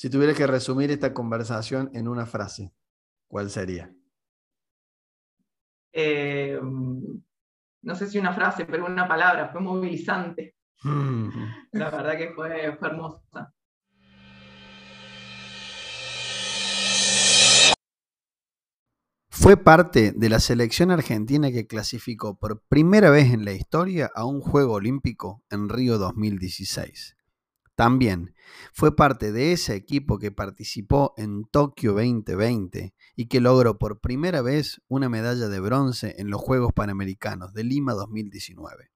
Si tuvieras que resumir esta conversación en una frase, ¿cuál sería? Eh, no sé si una frase, pero una palabra, fue movilizante. Mm. La verdad que fue, fue hermosa. Fue parte de la selección argentina que clasificó por primera vez en la historia a un Juego Olímpico en Río 2016. También fue parte de ese equipo que participó en Tokio 2020 y que logró por primera vez una medalla de bronce en los Juegos Panamericanos de Lima 2019.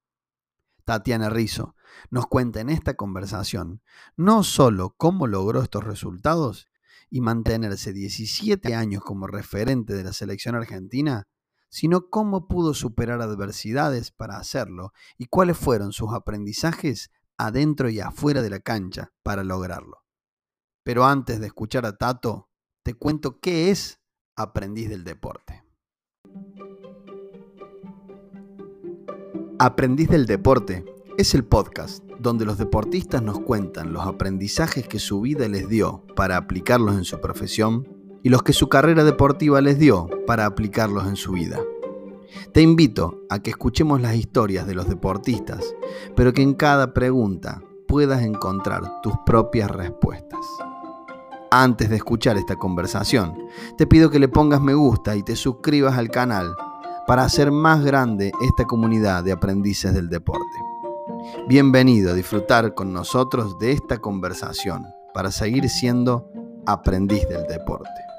Tatiana Rizzo nos cuenta en esta conversación no solo cómo logró estos resultados, y mantenerse 17 años como referente de la selección argentina, sino cómo pudo superar adversidades para hacerlo y cuáles fueron sus aprendizajes adentro y afuera de la cancha para lograrlo. Pero antes de escuchar a Tato, te cuento qué es Aprendiz del Deporte. Aprendiz del Deporte es el podcast donde los deportistas nos cuentan los aprendizajes que su vida les dio para aplicarlos en su profesión y los que su carrera deportiva les dio para aplicarlos en su vida. Te invito a que escuchemos las historias de los deportistas, pero que en cada pregunta puedas encontrar tus propias respuestas. Antes de escuchar esta conversación, te pido que le pongas me gusta y te suscribas al canal para hacer más grande esta comunidad de aprendices del deporte. Bienvenido a disfrutar con nosotros de esta conversación para seguir siendo aprendiz del deporte.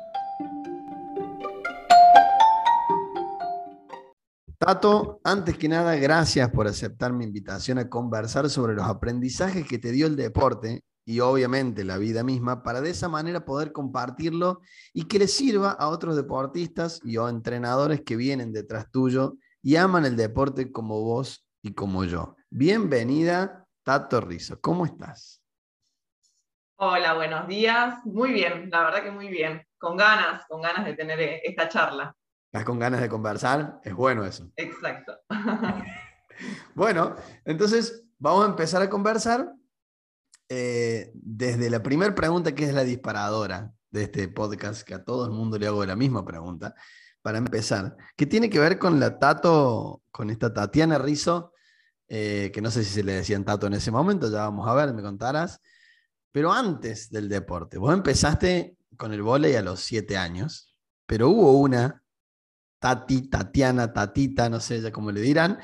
Tato, antes que nada, gracias por aceptar mi invitación a conversar sobre los aprendizajes que te dio el deporte y obviamente la vida misma para de esa manera poder compartirlo y que le sirva a otros deportistas y o entrenadores que vienen detrás tuyo y aman el deporte como vos y como yo. Bienvenida, Tato Rizo. ¿Cómo estás? Hola, buenos días. Muy bien, la verdad que muy bien. Con ganas, con ganas de tener eh, esta charla. ¿Estás con ganas de conversar? Es bueno eso. Exacto. bueno, entonces vamos a empezar a conversar eh, desde la primera pregunta que es la disparadora de este podcast, que a todo el mundo le hago la misma pregunta, para empezar, que tiene que ver con la Tato, con esta Tatiana Rizo eh, que no sé si se le decían Tato en ese momento, ya vamos a ver, me contarás. Pero antes del deporte, vos empezaste con el vóley a los siete años, pero hubo una, Tati, Tatiana, Tatita, no sé ya cómo le dirán,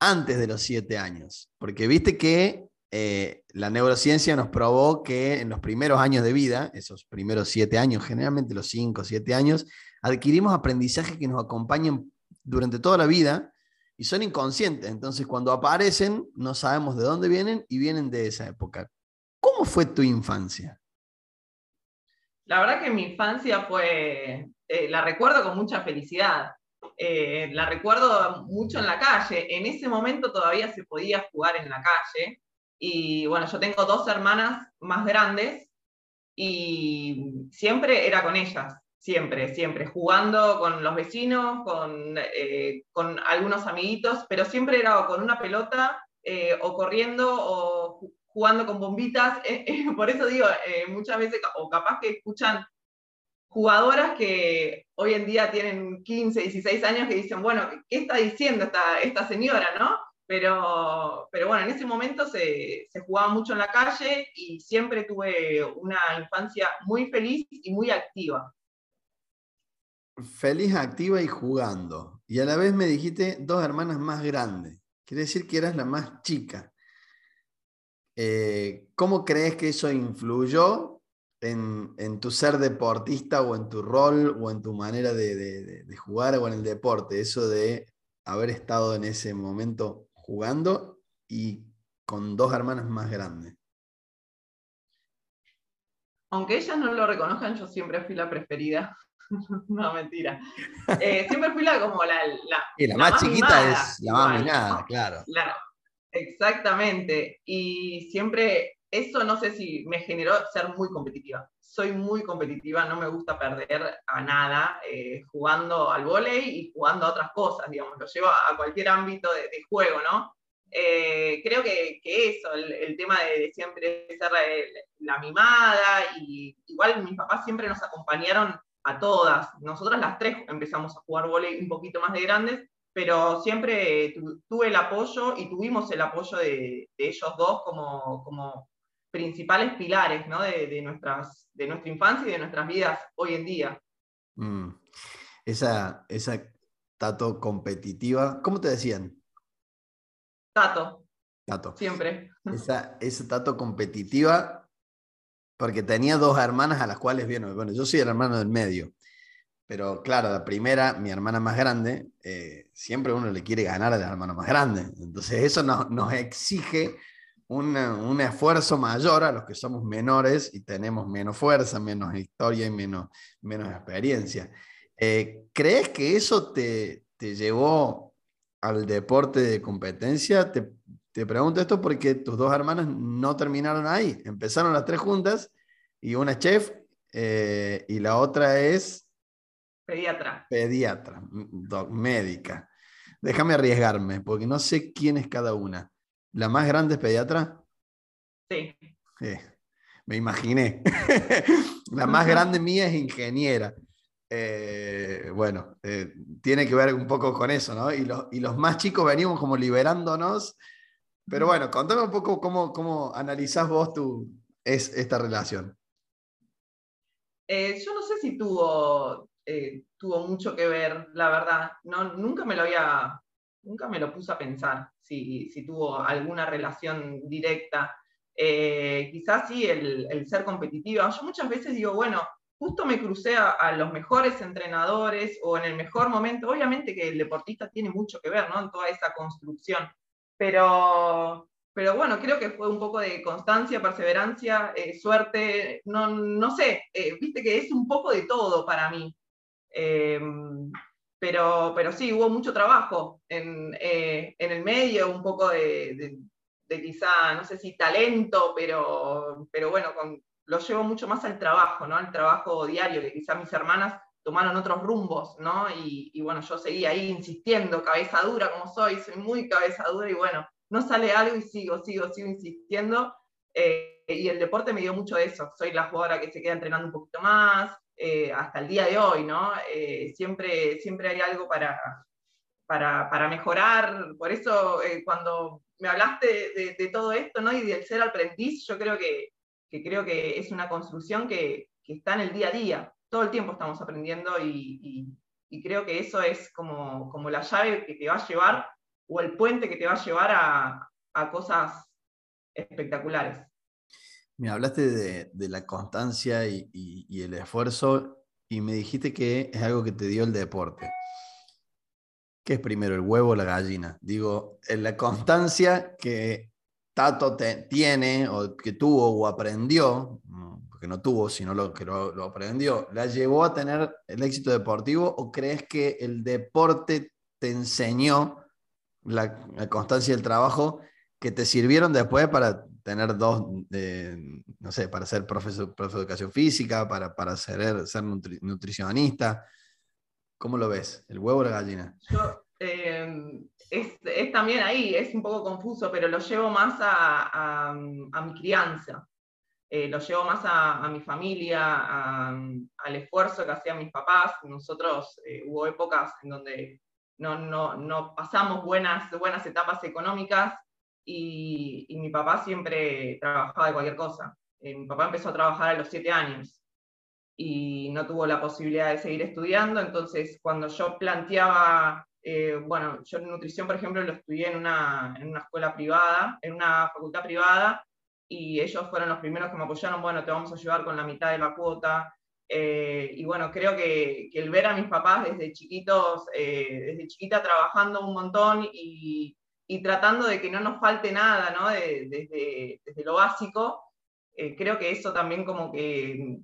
antes de los siete años. Porque viste que eh, la neurociencia nos probó que en los primeros años de vida, esos primeros siete años, generalmente los cinco, siete años, adquirimos aprendizajes que nos acompañan durante toda la vida y son inconscientes. Entonces, cuando aparecen, no sabemos de dónde vienen y vienen de esa época. ¿Cómo fue tu infancia? La verdad que mi infancia fue, eh, la recuerdo con mucha felicidad. Eh, la recuerdo mucho en la calle. En ese momento todavía se podía jugar en la calle. Y bueno, yo tengo dos hermanas más grandes y siempre era con ellas. Siempre, siempre, jugando con los vecinos, con, eh, con algunos amiguitos, pero siempre era con una pelota o corriendo o jugando con bombitas. Por eso digo, muchas veces, o capaz que escuchan jugadoras que hoy en día tienen 15, 16 años que dicen, bueno, ¿qué está diciendo esta, esta señora, no? Pero, pero bueno, en ese momento se, jugaba mucho en la calle y siempre tuve una infancia muy feliz y muy activa feliz, activa y jugando. Y a la vez me dijiste dos hermanas más grandes. Quiere decir que eras la más chica. Eh, ¿Cómo crees que eso influyó en, tu ser deportista o en tu rol o en tu manera de, jugar o en el deporte? Eso de haber estado en ese momento jugando y con dos hermanas más grandes. Aunque ellas no lo reconozcan, yo siempre fui la preferida. no, mentira. Eh, siempre fui la como la. la y la, más, chiquita es la más minada, claro. exactamente. Y siempre, eso no sé si me generó ser muy competitiva. Soy muy competitiva, no me gusta perder a nada, eh, jugando al vóley y jugando a otras cosas, digamos, lo llevo a cualquier ámbito de, juego, ¿no? Eh, creo que, eso, el, tema de, siempre ser la, mimada, y igual mis papás siempre nos acompañaron a todas. Nosotras las tres empezamos a jugar volei un poquito más de grandes, pero siempre tuve el apoyo y tuvimos el apoyo de, ellos dos como principales pilares ¿no? de, nuestras, de nuestra infancia y de nuestras vidas hoy en día. Mm. Esa, esa tato competitiva, ¿cómo te decían? Tato. Tato. Siempre. Esa, esa tato competitiva, porque tenía dos hermanas a las cuales, bueno, bueno, yo soy el hermano del medio, pero claro, la primera, mi hermana más grande, eh, siempre uno le quiere ganar a la hermana más grande. Entonces eso nos, nos exige un esfuerzo mayor a los que somos menores y tenemos menos fuerza, menos historia y menos, menos experiencia. Eh, ¿Crees que eso te, te, llevó al deporte de competencia? Te, te, pregunto esto porque tus dos hermanas no terminaron ahí. Empezaron las tres juntas y una es chef eh, y la otra es... Pediatra. Pediatra, médica. Déjame arriesgarme porque no sé quién es cada una. ¿La más grande es pediatra? Sí. me imaginé. la más grande mía es ingeniera. Eh, bueno, eh, tiene que ver un poco con eso, ¿no? Y, los más chicos venimos como liberándonos. Pero bueno, contame un poco cómo, cómo analizás vos tu, es, esta relación. Eh, yo no sé si tuvo, tuvo mucho que ver, la verdad. No, nunca me lo había nunca me lo puse a pensar si, tuvo alguna relación directa. Eh, quizás sí el, ser competitiva. Yo muchas veces digo, bueno, justo me crucé a, los mejores entrenadores o en el mejor momento. Obviamente que el deportista tiene mucho que ver ¿no? en toda esa construcción, pero, pero bueno, creo que fue un poco de constancia, perseverancia, eh, suerte, no, no sé, eh, viste que es un poco de todo para mí. Pero, pero sí, hubo mucho trabajo en, eh, en el medio, un poco de, de, quizá, no sé si talento, pero, pero bueno, con, lo llevo mucho más al trabajo, ¿no? Al trabajo diario, que quizá mis hermanas tomaron otros rumbos, ¿no? Y, y, bueno, yo seguí ahí insistiendo, cabeza dura como soy, soy muy cabeza dura y bueno, no sale algo y sigo, sigo, sigo insistiendo. Eh, y el deporte me dio mucho de eso. Soy la jugadora que se queda entrenando un poquito más, eh, hasta el día de hoy, ¿no? Eh, siempre, siempre hay algo para, para, mejorar. Por eso, eh, cuando me hablaste de, todo esto, ¿no? Y del ser aprendiz, yo creo que, creo que es una construcción que, está en el día a día. Todo el tiempo estamos aprendiendo y, creo que eso es como, como la llave que te va a llevar o el puente que te va a llevar a, a cosas espectaculares. Me hablaste de, la constancia y, el esfuerzo y me dijiste que es algo que te dio el deporte. ¿Qué es primero, el huevo o la gallina? Digo, en la constancia que Tato tiene o que tuvo o aprendió, porque no tuvo, sino lo que lo, aprendió, ¿la llevó a tener el éxito deportivo o crees que el deporte te enseñó la, la constancia y el trabajo que te sirvieron después para tener dos, no sé, para ser profesor, de educación física, para, para ser, ser nutricionista. ¿Cómo lo ves? ¿El huevo o la gallina? Yo, em, es, es, también ahí, es un poco confuso, pero lo llevo más a, a, mi crianza. Eh, lo llevo más a, a mi familia, al esfuerzo que hacían mis papás. Nosotros eh, hubo épocas en donde no, no, no pasamos buenas, buenas etapas económicas y, mi papá siempre trabajaba de cualquier cosa. Eh, mi papá empezó a trabajar a los siete años y no tuvo la posibilidad de seguir estudiando, entonces cuando yo planteaba, eh, bueno, yo en nutrición, por ejemplo, lo estudié en una, en una escuela privada, en una facultad privada, y ellos fueron los primeros que me apoyaron, bueno, te vamos a ayudar con la mitad de la cuota. Eh, y bueno, creo que, que, el ver a mis papás desde chiquitos, desde chiquita trabajando un montón y, y tratando de que no nos falte nada, ¿no? desde, desde, lo básico, eh, creo que eso también como que,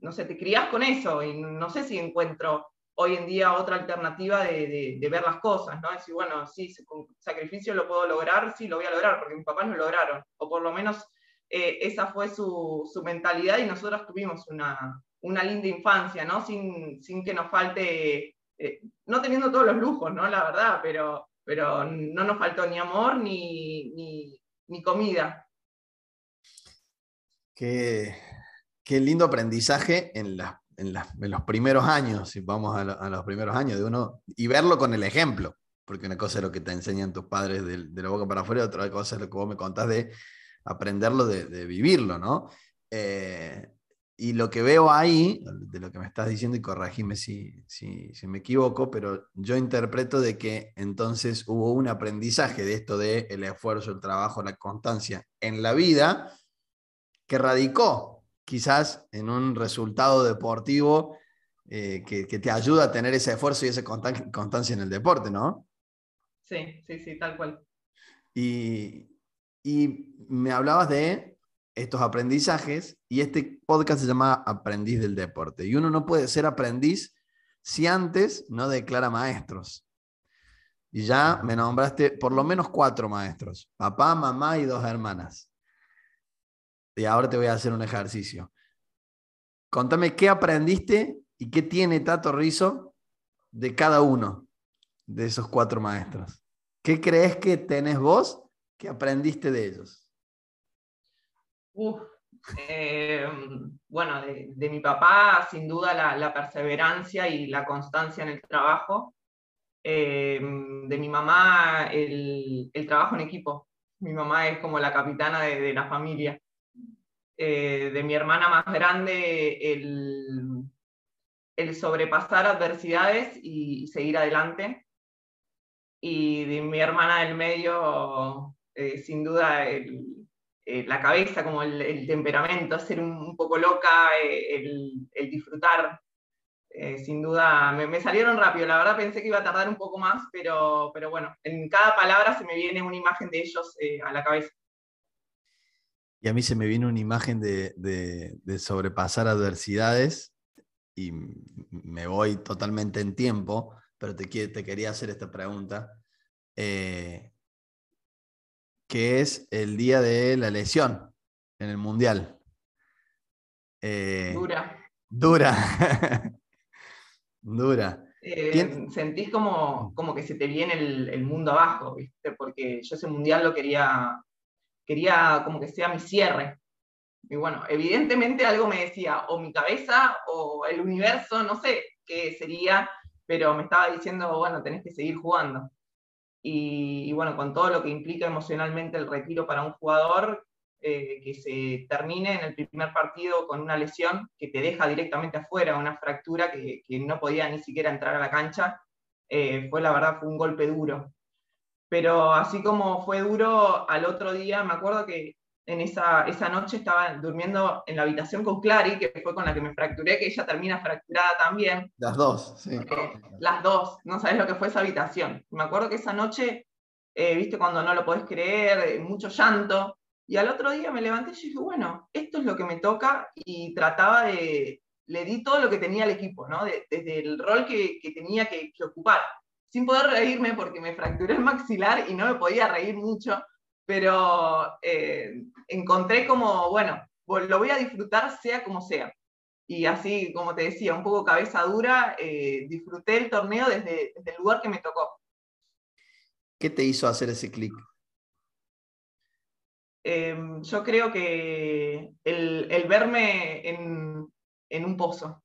no sé, te crías con eso y no sé si encuentro hoy en día otra alternativa de, de, ver las cosas, ¿no? Decir, bueno, sí, con sacrificio lo puedo lograr, sí, lo voy a lograr, porque mis papás lo lograron, o por lo menos eh, esa fue su, su, mentalidad y nosotros tuvimos una, una linda infancia, ¿no? Sin, sin que nos falte, eh, no teniendo todos los lujos, ¿no? La verdad, pero pero no nos faltó ni amor ni, ni, comida. Qué, qué, lindo aprendizaje en, en, los primeros años, si vamos a, los primeros años de uno, y verlo con el ejemplo, porque una cosa es lo que te enseñan tus padres de, la boca para afuera, otra cosa es lo que vos me contás de aprenderlo, de, de vivirlo, ¿no? Eh, y lo que veo ahí, de lo que me estás diciendo, y corregime si, si, me equivoco, pero yo interpreto de que entonces hubo un aprendizaje de esto de el esfuerzo, el trabajo, la constancia en la vida, que radicó quizás en un resultado deportivo eh, que, te ayuda a tener ese esfuerzo y esa constancia en el deporte, ¿no? Sí, sí, sí, tal cual. Y, y me hablabas de estos aprendizajes y este podcast se llama Aprendiz del Deporte. Y uno no puede ser aprendiz si antes no declara maestros. Y ya me nombraste por lo menos cuatro maestros, papá, mamá y dos hermanas. Y ahora te voy a hacer un ejercicio. Contame qué aprendiste y qué tiene Tato Rizo de cada uno de esos cuatro maestros. ¿Qué crees que tenés vos que aprendiste de ellos? Eh, bueno, de, mi papá, sin duda, la, perseverancia y la constancia en el trabajo. Eh, de mi mamá, el, trabajo en equipo. Mi mamá es como la capitana de, la familia. Eh, de mi hermana más grande, el, el sobrepasar adversidades y, seguir adelante. Y de mi hermana del medio, sin duda, el, eh, la cabeza, como el, temperamento, ser un, poco loca, eh, el, disfrutar. Eh, sin duda, me, salieron rápido, la verdad pensé que iba a tardar un poco más, pero, pero bueno, en cada palabra se me viene una imagen de ellos a la cabeza. Y a mí se me viene una imagen de, sobrepasar adversidades y me voy totalmente en tiempo, pero te, te quería hacer esta pregunta que es el día de la lesión en el Mundial. Eh, dura. Dura. dura. Eh, sentís como, como que se te viene el, mundo abajo, ¿viste? Porque yo ese Mundial lo quería, quería como que sea mi cierre. Y bueno, evidentemente algo me decía, o mi cabeza o el universo, no sé qué sería, pero me estaba diciendo, bueno, tenés que seguir jugando. Y, bueno, con todo lo que implica emocionalmente el retiro para un jugador, eh, que se termine en el primer partido con una lesión que te deja directamente afuera, una fractura que, no podía ni siquiera entrar a la cancha, eh, fue la verdad, fue un golpe duro. Pero así como fue duro, al otro día me acuerdo que en esa, esa noche estaba durmiendo en la habitación con Clary, que fue con la que me fracturé, que ella termina fracturada también. Las dos, sí. Eh, las dos, no sabes lo que fue esa habitación. Me acuerdo que esa noche, eh, viste, cuando no lo podés creer, eh, mucho llanto, y al otro día me levanté y dije, bueno, esto es lo que me toca, y trataba de, le di todo lo que tenía el equipo, ¿no? desde el rol que, que tenía que, que ocupar, sin poder reírme porque me fracturé el maxilar y no me podía reír mucho, pero eh, encontré como, bueno, lo voy a disfrutar sea como sea. Y así, como te decía, un poco cabeza dura, eh, disfruté el torneo desde, el lugar que me tocó. ¿Qué te hizo hacer ese clic? Em, yo creo que el, verme en, en, un pozo.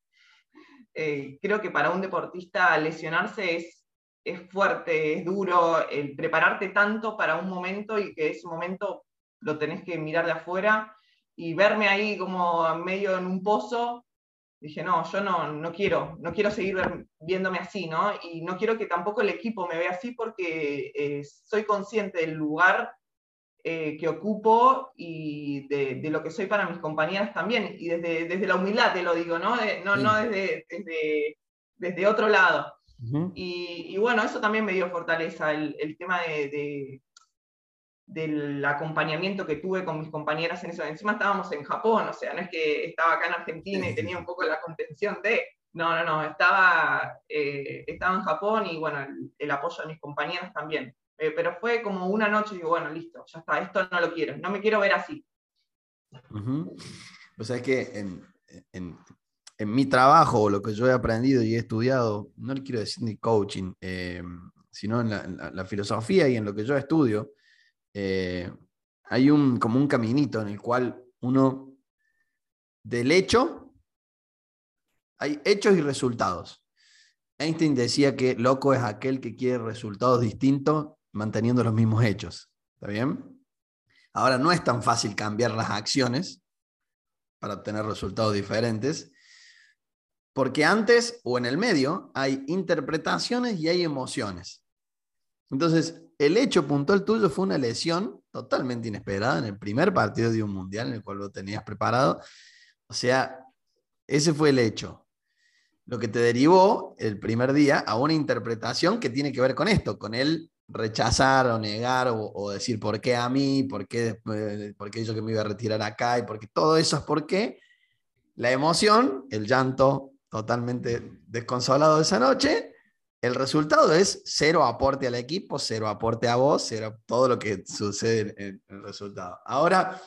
Eh, creo que para un deportista lesionarse es es fuerte, es duro, el prepararte tanto para un momento y que ese momento lo tenés que mirar de afuera y verme ahí como medio en un pozo, dije, no, yo no, no quiero, no quiero seguir viéndome así, ¿no? Y no quiero que tampoco el equipo me vea así porque eh, soy consciente del lugar eh, que ocupo y de, lo que soy para mis compañeras también, y desde, desde la humildad te lo digo, ¿no? no, no desde, desde, desde otro lado y, bueno, eso también me dio fortaleza, el, tema de, del acompañamiento que tuve con mis compañeras en eso. Encima estábamos en Japón, o sea, no es que estaba acá en Argentina y tenía un poco la contención de... No, no, no, estaba, eh, estaba en Japón y bueno, el, apoyo de mis compañeras también. Eh, pero fue como una noche y digo, bueno, listo, ya está, esto no lo quiero, no me quiero ver así. O sea, es que en, en, en mi trabajo lo que yo he aprendido y he estudiado, no le quiero decir ni coaching, eh, sino en la, filosofía y en lo que yo estudio, eh, hay un, como un caminito en el cual uno, del hecho, hay hechos y resultados. Einstein decía que loco es aquel que quiere resultados distintos manteniendo los mismos hechos. ¿Está bien? Ahora no es tan fácil cambiar las acciones para obtener resultados diferentes, porque antes o en el medio hay interpretaciones y hay emociones. Entonces, el hecho puntual tuyo fue una lesión totalmente inesperada en el primer partido de un mundial en el cual lo tenías preparado. O sea, ese fue el hecho. Lo que te derivó el primer día a una interpretación que tiene que ver con esto, con el rechazar o negar o, decir por qué a mí, por qué, por qué yo que me iba a retirar acá y porque todo eso es por qué. La emoción, el llanto totalmente desconsolado de esa noche, el resultado es cero aporte al equipo, cero aporte a vos, cero todo lo que sucede en el resultado. Ahora,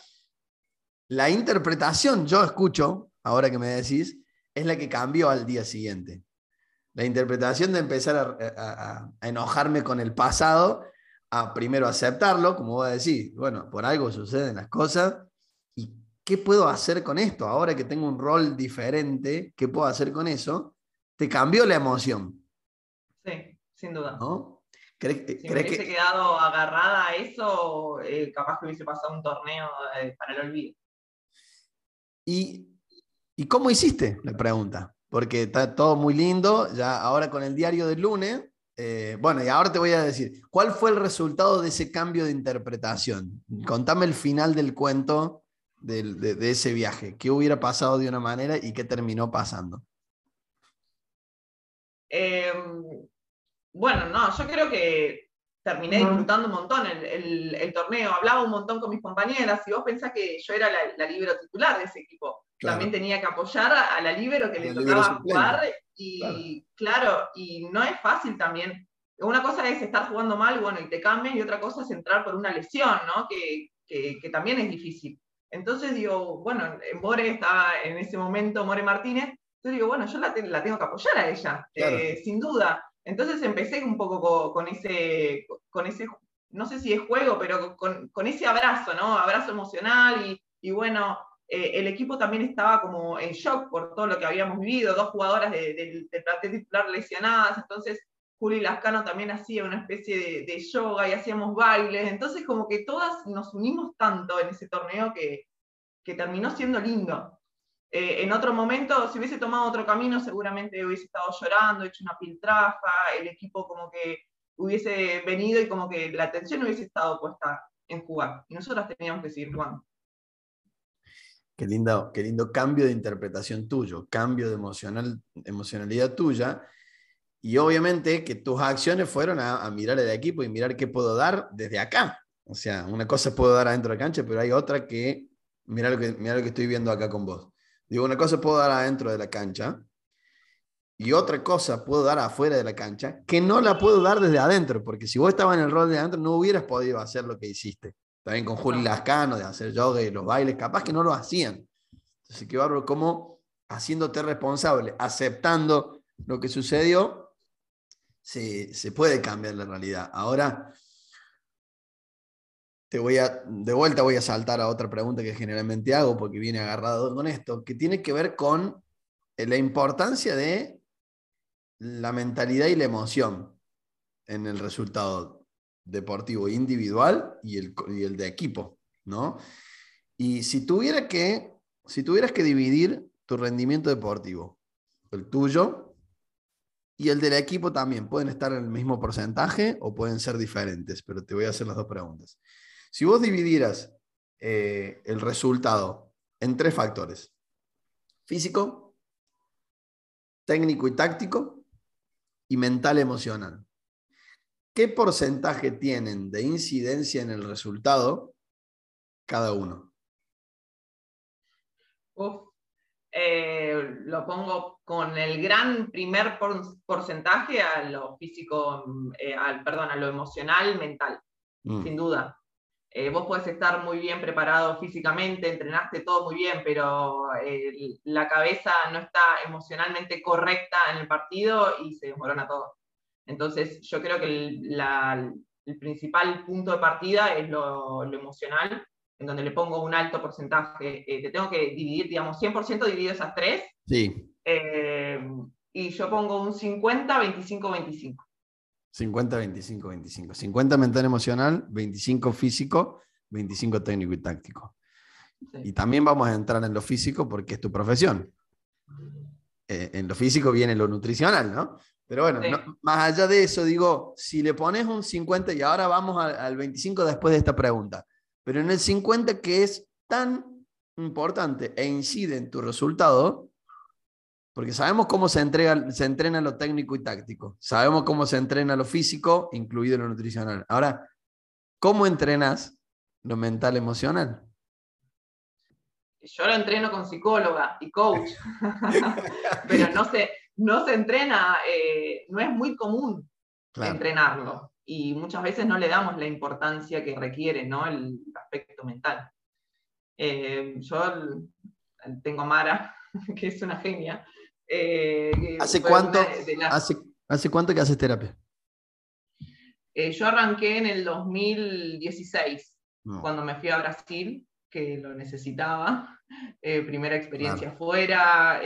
la interpretación, yo escucho, ahora que me decís, es la que cambió al día siguiente. La interpretación de empezar a, enojarme con el pasado, a primero aceptarlo, como vos decís, bueno, por algo suceden las cosas, ¿y qué puedo hacer con esto? Ahora que tengo un rol diferente, ¿qué puedo hacer con eso? Te cambió la emoción. Sí, sin duda. ¿No? ¿Crees, si me hubiese quedado agarrada a eso, eh, capaz que hubiese pasado un torneo eh, para el olvido. ¿Y, ¿Y cómo hiciste? La pregunta porque está todo muy lindo. Ya ahora con el diario del lunes, eh, bueno, y ahora te voy a decir, ¿cuál fue el resultado de ese cambio de interpretación? Contame el final del cuento de, ese viaje. ¿Qué hubiera pasado de una manera y qué terminó pasando? Em, bueno, no, yo creo que terminé disfrutando un montón el, torneo. Hablaba un montón con mis compañeras y vos pensás que yo era la, la libro titular de ese equipo también tenía que apoyar a la libero que le tocaba jugar. Y claro. y no es fácil también. Una cosa es estar jugando mal, bueno, y te cambian, y otra cosa es entrar por una lesión, ¿no? Que, que, también es difícil. Entonces digo, bueno, More estaba en ese momento, More Martínez, yo digo, bueno, yo la, la tengo que apoyar a ella, eh, sin duda. Entonces empecé un poco con, ese, con ese, no sé si es juego, pero con, con ese abrazo, ¿no? Abrazo emocional y, y bueno, eh, el equipo también estaba como en shock por todo lo que habíamos vivido, dos jugadoras del de, plantel titular lesionadas, entonces Juli Lascano también hacía una especie de, yoga y hacíamos bailes, entonces como que todas nos unimos tanto en ese torneo que, que terminó siendo lindo. Eh, en otro momento, si hubiese tomado otro camino, seguramente hubiese estado llorando, hecho una piltrafa, el equipo como que hubiese venido y como que la atención hubiese estado puesta en jugar. Y nosotras teníamos que seguir jugando. Qué lindo, qué lindo cambio de interpretación tuyo, cambio de emocional, emocionalidad tuya. Y obviamente que tus acciones fueron a, mirar el equipo y mirar qué puedo dar desde acá. O sea, una cosa puedo dar adentro de la cancha, pero hay otra que, mira lo que, mira lo que estoy viendo acá con vos. Digo, una cosa puedo dar adentro de la cancha y otra cosa puedo dar afuera de la cancha que no la puedo dar desde adentro, porque si vos estabas en el rol de adentro no hubieras podido hacer lo que hiciste. También con Juli Lascano, de hacer yoga y los bailes, capaz que no lo hacían. Entonces, qué bárbaro, como haciéndote responsable, aceptando lo que sucedió, se, se puede cambiar la realidad. Ahora, te voy a, de vuelta voy a saltar a otra pregunta que generalmente hago porque viene agarrado con esto, que tiene que ver con la importancia de la mentalidad y la emoción en el resultado deportivo individual y el, el de equipo, ¿no? Y si, que, si tuvieras que dividir tu rendimiento deportivo, el tuyo y el del equipo también, pueden estar en el mismo porcentaje o pueden ser diferentes, pero te voy a hacer las dos preguntas. Si vos dividieras eh, el resultado en tres factores, físico, técnico y táctico, y mental emocional. ¿qué porcentaje tienen de incidencia en el resultado cada uno? Lo pongo con el gran primer porcentaje a lo físico, eh, al, perdón, a lo emocional, mental, mm. sin duda. Eh, vos podés estar muy bien preparado físicamente, entrenaste todo muy bien, pero la cabeza no está emocionalmente correcta en el partido y se desmorona todo. Entonces, yo creo que el, principal punto de partida es lo, emocional, en donde le pongo un alto porcentaje. Eh, te tengo que dividir, digamos, 100% dividido esas tres. Sí. Eh, y yo pongo un 50, 25, 25. 50, 25, 25. 50 mental emocional, 25 físico, 25 técnico y táctico. Y también vamos a entrar en lo físico porque es tu profesión. Eh, en lo físico viene lo nutricional, ¿no? Pero bueno, más allá de eso, digo, si le pones un 50 y ahora vamos al, 25 después de esta pregunta, pero en el 50 que es tan importante e incide en tu resultado, porque sabemos cómo se, entrega, se entrena lo técnico y táctico, sabemos cómo se entrena lo físico, incluido lo nutricional. Ahora, ¿cómo entrenas lo mental emocional? Yo lo entreno con psicóloga y coach, pero no sé, no se entrena, eh, no es muy común entrenarlo y muchas veces no le damos la importancia que requiere ¿no? el aspecto mental. Eh, yo tengo a Mara, que es una genia. Eh, ¿Hace, cuánto, hace, cuánto que haces terapia? yo arranqué en el 2016, cuando me fui a Brasil, que lo necesitaba. primera experiencia afuera,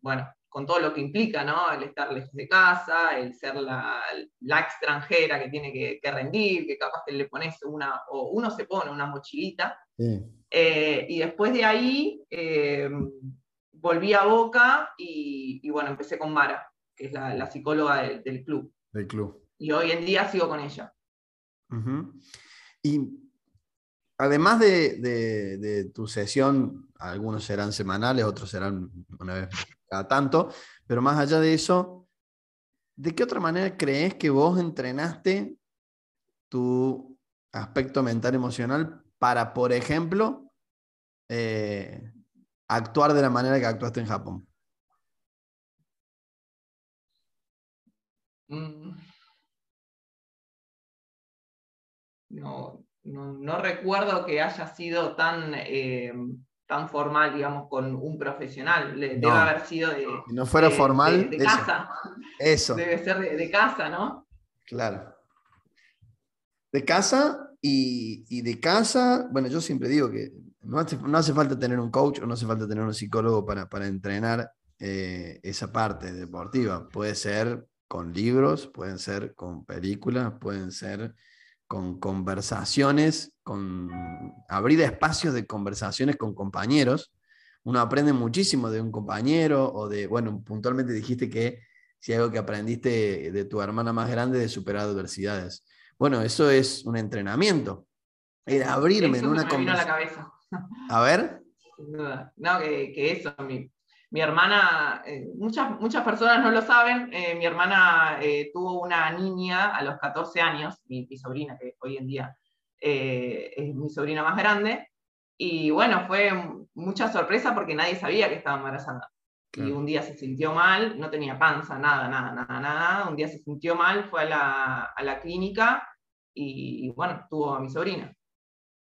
bueno, con todo lo que implica, ¿no? El estar lejos de casa, el ser la, extranjera que tiene que, rendir, que capaz que le pones una, o uno se pone una mochilita. Eh, y después de ahí eh, volví a Boca y, bueno, empecé con Mara, que es la, psicóloga del, club. Del club. Y hoy en día sigo con ella. Y además de, tu sesión, algunos serán semanales, otros serán una vez cada tanto, pero más allá de eso, ¿de qué otra manera crees que vos entrenaste tu aspecto mental emocional para, por ejemplo, eh, actuar de la manera que actuaste en Japón? Mm. No, no, recuerdo que haya sido tan, eh, tan formal, digamos, con un profesional. Debe haber sido de. Si no fuera formal. De, casa. Eso. Debe ser de, casa, ¿no? Claro. De casa y, de casa, bueno, yo siempre digo que no hace, falta tener un coach o no hace falta tener un psicólogo para, entrenar eh, esa parte deportiva. Puede ser con libros, pueden ser con películas, pueden ser con conversaciones, con abrir espacios de conversaciones con compañeros. Uno aprende muchísimo de un compañero o de, bueno, puntualmente dijiste que si algo que aprendiste de tu hermana más grande de superar adversidades. Bueno, eso es un entrenamiento. Era abrirme en una conversación. A ver. No, que, que eso, mi, mi hermana, eh, muchas, muchas personas no lo saben, eh, mi hermana eh, tuvo una niña a los 14 años, mi, sobrina, que hoy en día es mi sobrina más grande, y bueno, fue mucha sorpresa porque nadie sabía que estaba embarazada. Y un día se sintió mal, no tenía panza, nada, nada, nada, nada. Un día se sintió mal, fue a la, a la clínica y, y, bueno, tuvo a mi sobrina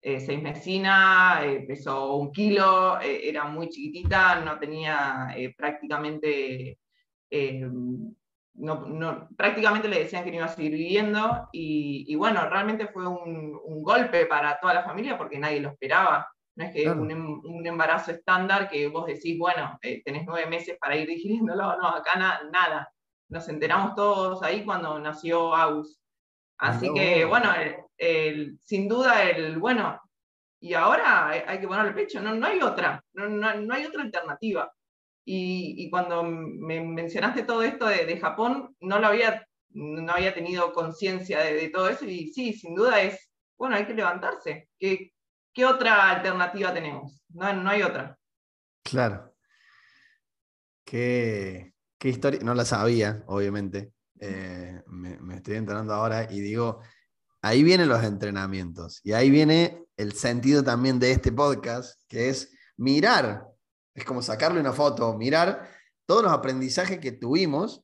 eh, seis mesina, eh, pesó un kilo, eh, era muy chiquitita, no tenía prácticamente, no, prácticamente le decían que no iba a seguir viviendo y, bueno, realmente fue un, golpe para toda la familia porque nadie lo esperaba. No es que un, em, un, embarazo estándar que vos decís, bueno, tenés nueve meses para ir digiriéndolo, no, acá nada. Nos enteramos todos ahí cuando nació Agus. Así que, bueno, sin duda el, bueno, y ahora hay, que ponerle pecho, no, no hay otra, no, no, hay otra alternativa. Y, cuando me mencionaste todo esto de, Japón, no lo había, no había tenido conciencia de, todo eso y sí, sin duda es, bueno, hay que levantarse. ¿Qué, qué otra alternativa tenemos? No, no hay otra. Claro. Qué, qué historia, no la sabía, obviamente. Eh, me, me, estoy enterando ahora y digo, ahí vienen los entrenamientos y ahí viene el sentido también de este podcast, que es mirar, es como sacarle una foto, mirar todos los aprendizajes que tuvimos,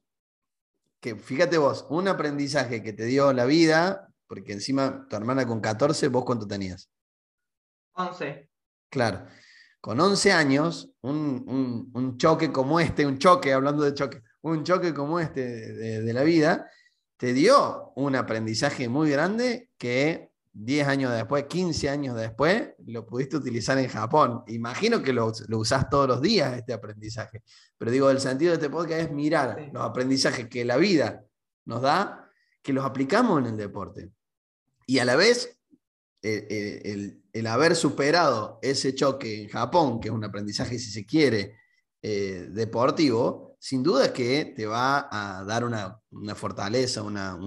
que fíjate vos, un aprendizaje que te dio la vida, porque encima tu hermana con 14, vos cuánto tenías? 11. Claro, con 11 años, un, choque como este, un choque, hablando de choque, un choque como este de, de la vida, te dio un aprendizaje muy grande que 10 años después, 15 años después, lo pudiste utilizar en Japón. Imagino que lo, lo usás todos los días, este aprendizaje. Pero digo, el sentido de este podcast es mirar los aprendizajes que la vida nos da, que los aplicamos en el deporte. Y a la vez, el, haber superado ese choque en Japón, que es un aprendizaje, si se quiere, eh, deportivo, sin duda es que te va a dar una, fortaleza, una,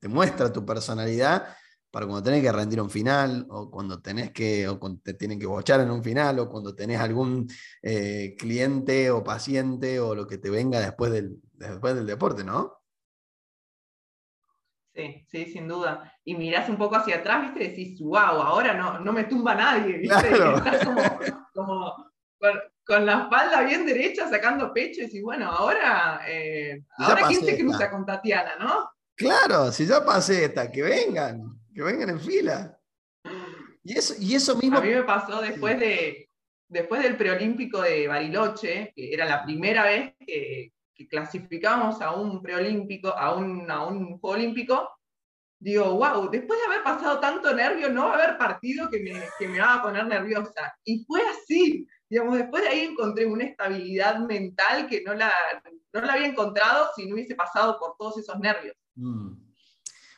te muestra tu personalidad para cuando tenés que rendir un final, o cuando tenés que, o cuando te tienen que bochar en un final, o cuando tenés algún eh, cliente o paciente o lo que te venga después del, después del deporte, ¿no? Sí, sí, sin duda. Y mirás un poco hacia atrás, ¿viste? Y decís, wow, ahora no, no me tumba nadie, ¿viste? Estás como, con, la espalda bien derecha, sacando pecho, y decís, bueno, ahora, eh, ahora quién se cruza con Tatiana, ¿no? Claro, si ya pasé esta, que vengan que vengan en fila. Y eso, y eso mismo. A mí me pasó después, de, después del preolímpico de Bariloche, que era la primera vez que, clasificamos a un preolímpico, a un, a un juego olímpico. Digo, wow, después de haber pasado tanto nervio, no va a haber partido que me, que me va a poner nerviosa. Y fue así. Digamos, después de ahí encontré una estabilidad mental que no la, no la había encontrado si no hubiese pasado por todos esos nervios. Mm.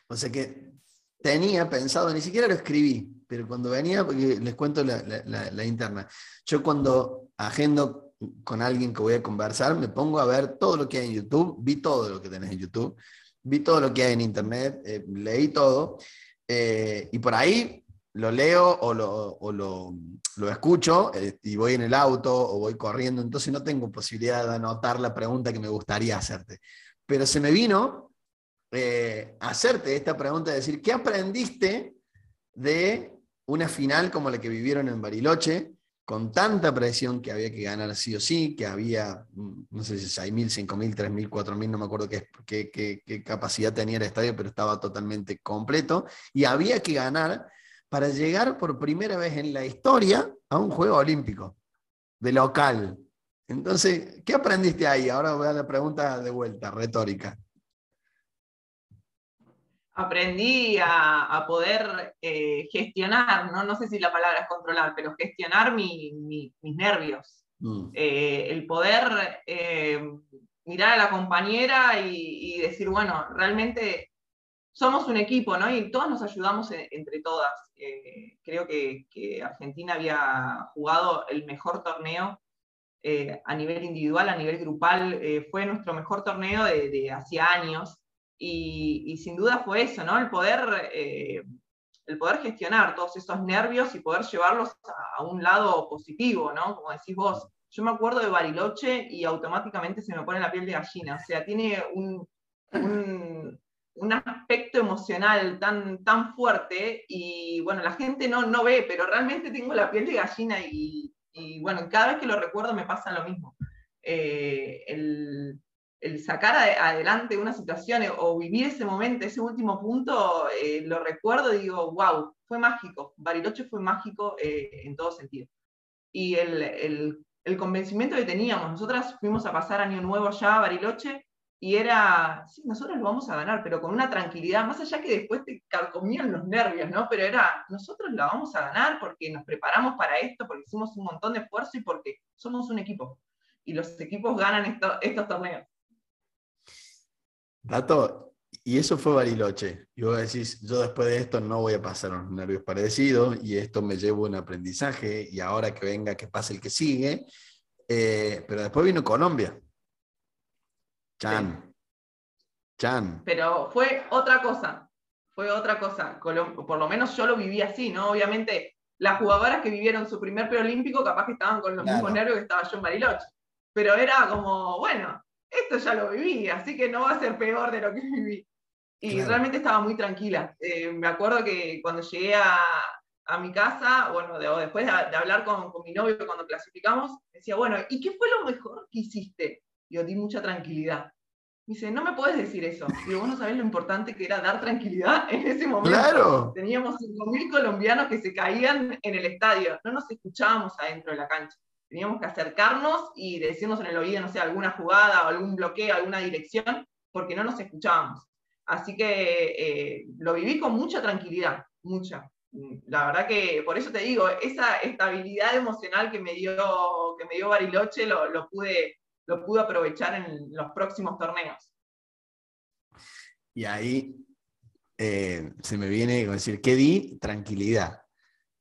O sea que tenía pensado, ni siquiera lo escribí, pero cuando venía, porque les cuento la, interna, yo cuando agendo con alguien que voy a conversar, me pongo a ver todo lo que hay en YouTube, vi todo lo que tenés en YouTube, vi todo lo que hay en Internet, eh, leí todo, eh, y por ahí lo leo o lo, lo, escucho eh, y voy en el auto o voy corriendo, entonces no tengo posibilidad de anotar la pregunta que me gustaría hacerte. Pero se me vino eh, hacerte esta pregunta, de decir, ¿qué aprendiste de una final como la que vivieron en Bariloche, con tanta presión que había que ganar sí o sí, que había, mm, no sé si 6.000, 5.000, 3.000, 4.000, no me acuerdo qué, qué, qué, capacidad tenía el estadio, pero estaba totalmente completo, y había que ganar para llegar por primera vez en la historia a un juego olímpico, de local. Entonces, ¿qué aprendiste ahí? Ahora voy a la pregunta de vuelta, retórica aprendí a, poder eh, gestionar, ¿no? no sé si la palabra es controlar, pero gestionar mis nervios. Mm. Eh, el poder eh, mirar a la compañera y, decir, bueno, realmente somos un equipo, ¿no? Y todos nos ayudamos entre todas. Creo que, Argentina había jugado el mejor torneo a nivel individual, a nivel grupal. fue nuestro mejor torneo de, de hacía años. Y, sin duda fue eso, ¿no? El poder, eh, el poder gestionar todos esos nervios y poder llevarlos a, un lado positivo, ¿no? Como decís vos, yo me acuerdo de Bariloche y automáticamente se me pone la piel de gallina, o sea, tiene un, un, aspecto emocional tan, tan fuerte y bueno, la gente no, no ve, pero realmente tengo la piel de gallina y, y bueno, cada vez que lo recuerdo me pasa lo mismo. Eh, el, el sacar adelante una situación o vivir ese momento, ese último punto, eh, lo recuerdo y digo, wow, fue mágico. Bariloche fue mágico eh, en todo sentido. Y el, convencimiento que teníamos, nosotras fuimos a pasar año nuevo ya a Bariloche y era, sí, nosotros lo vamos a ganar, pero con una tranquilidad, más allá que después te carcomían los nervios, ¿no? Pero era, nosotros la vamos a ganar porque nos preparamos para esto, porque hicimos un montón de esfuerzo y porque somos un equipo. Y los equipos ganan estos torneos. Dato, y eso fue Bariloche. Y vos decís, yo después de esto no voy a pasar unos nervios parecidos y esto me llevo un aprendizaje y ahora que venga, que pase el que sigue. Eh, pero después vino Colombia. Chan. Chan. Pero fue otra cosa. Fue otra cosa. por lo menos yo lo viví así, ¿no? Obviamente, las jugadoras que vivieron su primer preolímpico capaz que estaban con los mismos nervios que estaba yo en Bariloche. Pero era como, bueno, esto ya lo viví, así que no va a ser peor de lo que viví. Y realmente estaba muy tranquila. Eh, me acuerdo que cuando llegué a, a mi casa, bueno, después de, hablar con, con, mi novio cuando clasificamos, decía, bueno, ¿y qué fue lo mejor que hiciste? Yo di mucha tranquilidad. Me dice, no me puedes decir eso. Digo, vos no sabés lo importante que era dar tranquilidad en ese momento. Claro. Teníamos 5.000 colombianos que se caían en el estadio. No nos escuchábamos adentro de la cancha teníamos que acercarnos y decirnos en el oído, no sé, alguna jugada o algún bloqueo, alguna dirección, porque no nos escuchábamos. Así que eh, lo viví con mucha tranquilidad, mucha. La verdad que por eso te digo, esa estabilidad emocional que me dio, que me dio Bariloche lo, pude, lo pude aprovechar en los próximos torneos. Y ahí eh, se me viene a decir, ¿qué di? Tranquilidad.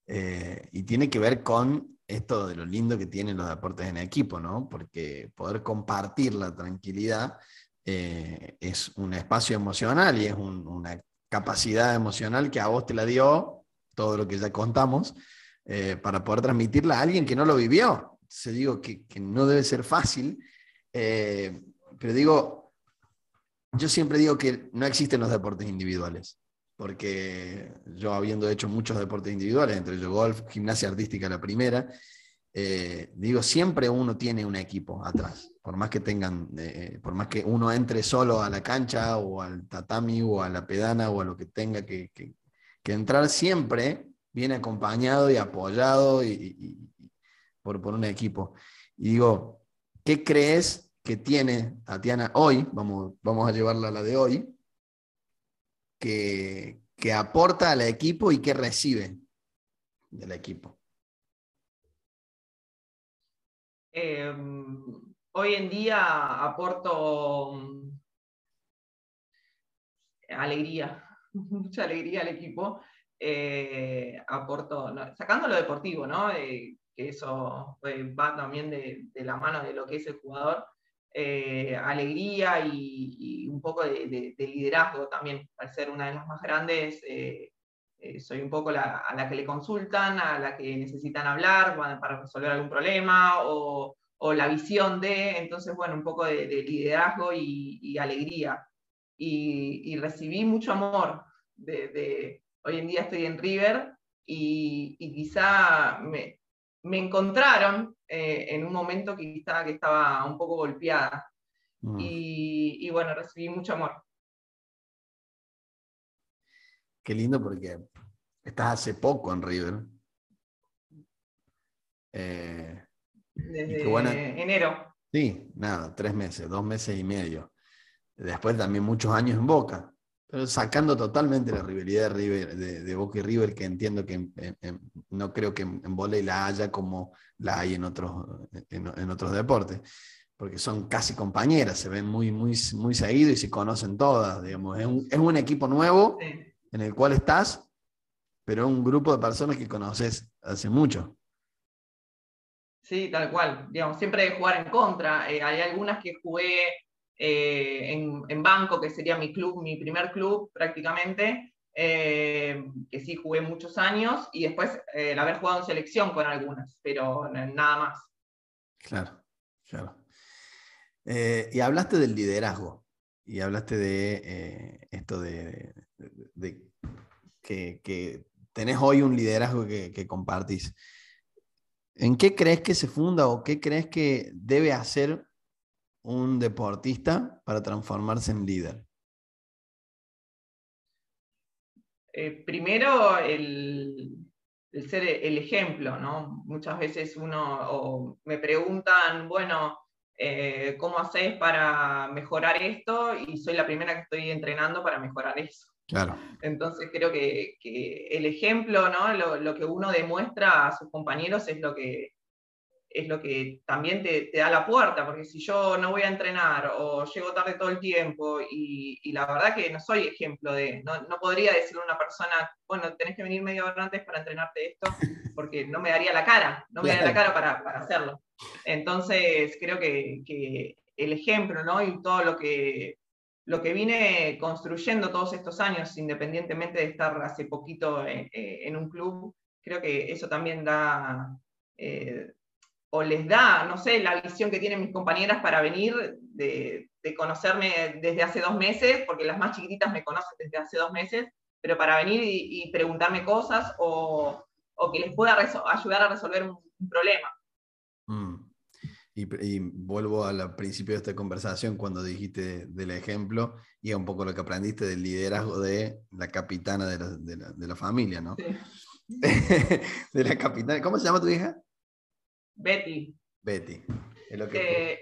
Eh, y tiene que ver con esto de lo lindo que tienen los deportes en equipo, ¿no? Porque poder compartir la tranquilidad eh, es un espacio emocional y es una capacidad emocional que a vos te la dio, todo lo que ya contamos, eh, para poder transmitirla a alguien que no lo vivió. Se digo que, no debe ser fácil, pero digo, yo siempre digo que no existen los deportes individuales porque yo habiendo hecho muchos deportes individuales, entre ellos golf, gimnasia artística la primera, eh, digo, siempre uno tiene un equipo atrás, por más que tengan, eh, por más que uno entre solo a la cancha o al tatami o a la pedana o a lo que tenga que, entrar, siempre viene acompañado y apoyado y, por, por un equipo. Y digo, ¿qué crees que tiene Tatiana hoy? Vamos, vamos a llevarla a la de hoy que, aporta al equipo y que recibe del equipo? Em, hoy en día aporto mm, alegría, mucha alegría al equipo. Eh, aporto, sacando lo deportivo, ¿no? que eso va también de, la mano de lo que es el jugador. Eh, alegría y, un poco de, liderazgo también, al ser una de las más grandes. Eh, eh, soy un poco la, a la que le consultan, a la que necesitan hablar para resolver algún problema o, la visión de, entonces, bueno, un poco de, liderazgo y, alegría. Y, recibí mucho amor. De, hoy en día estoy en River y, quizá me, me encontraron eh, en un momento que quizá que estaba un poco golpeada. Mm. Y, bueno, recibí mucho amor. Qué lindo porque estás hace poco en River. Eh, Desde enero. Sí, nada, tres meses, dos meses y medio. Después también muchos años en Boca. Pero sacando totalmente la rivalidad de, River, de, Boca y River, que entiendo que no creo que en, en la haya como la hay en otros, en, otros deportes, porque son casi compañeras, se ven muy, muy, muy seguido y se conocen todas. Digamos. Es, un, es un equipo nuevo en el cual estás, pero es un grupo de personas que conoces hace mucho. Sí, tal cual. Digamos, siempre hay que jugar en contra. Eh, hay algunas que jugué eh, en, Banco, que sería mi club, mi primer club prácticamente, eh, que sí jugué muchos años, y después eh, el haber jugado en selección con algunas, pero nada más. Claro, claro. y hablaste del liderazgo, y hablaste de esto de, que, tenés hoy un liderazgo que, que compartís. ¿En qué crees que se funda o qué crees que debe hacer un deportista para transformarse en líder? Eh, primero, el, ser el ejemplo, ¿no? Muchas veces uno me preguntan, bueno, eh, ¿cómo haces para mejorar esto? Y soy la primera que estoy entrenando para mejorar eso. Claro. Entonces creo que, el ejemplo, ¿no? lo, que uno demuestra a sus compañeros es lo que, es lo que también te, da la puerta, porque si yo no voy a entrenar o llego tarde todo el tiempo y, la verdad que no soy ejemplo de, no, podría decirle a una persona, bueno, tenés que venir media hora antes para entrenarte esto, porque no me daría la cara, no me daría la cara para, hacerlo. Entonces creo que, el ejemplo, ¿no? Y todo lo que, lo que vine construyendo todos estos años, independientemente de estar hace poquito en, un club, creo que eso también da... Eh, o les da, no sé, la visión que tienen mis compañeras para venir, de, conocerme desde hace dos meses, porque las más chiquititas me conocen desde hace dos meses, pero para venir y, preguntarme cosas o, que les pueda ayudar a resolver un, problema. Mm. Y, vuelvo al principio de esta conversación cuando dijiste del ejemplo y un poco lo que aprendiste del liderazgo de la capitana de la, de la familia, ¿no? Sí. de la capitana. ¿Cómo se llama tu hija? Betty. Betty.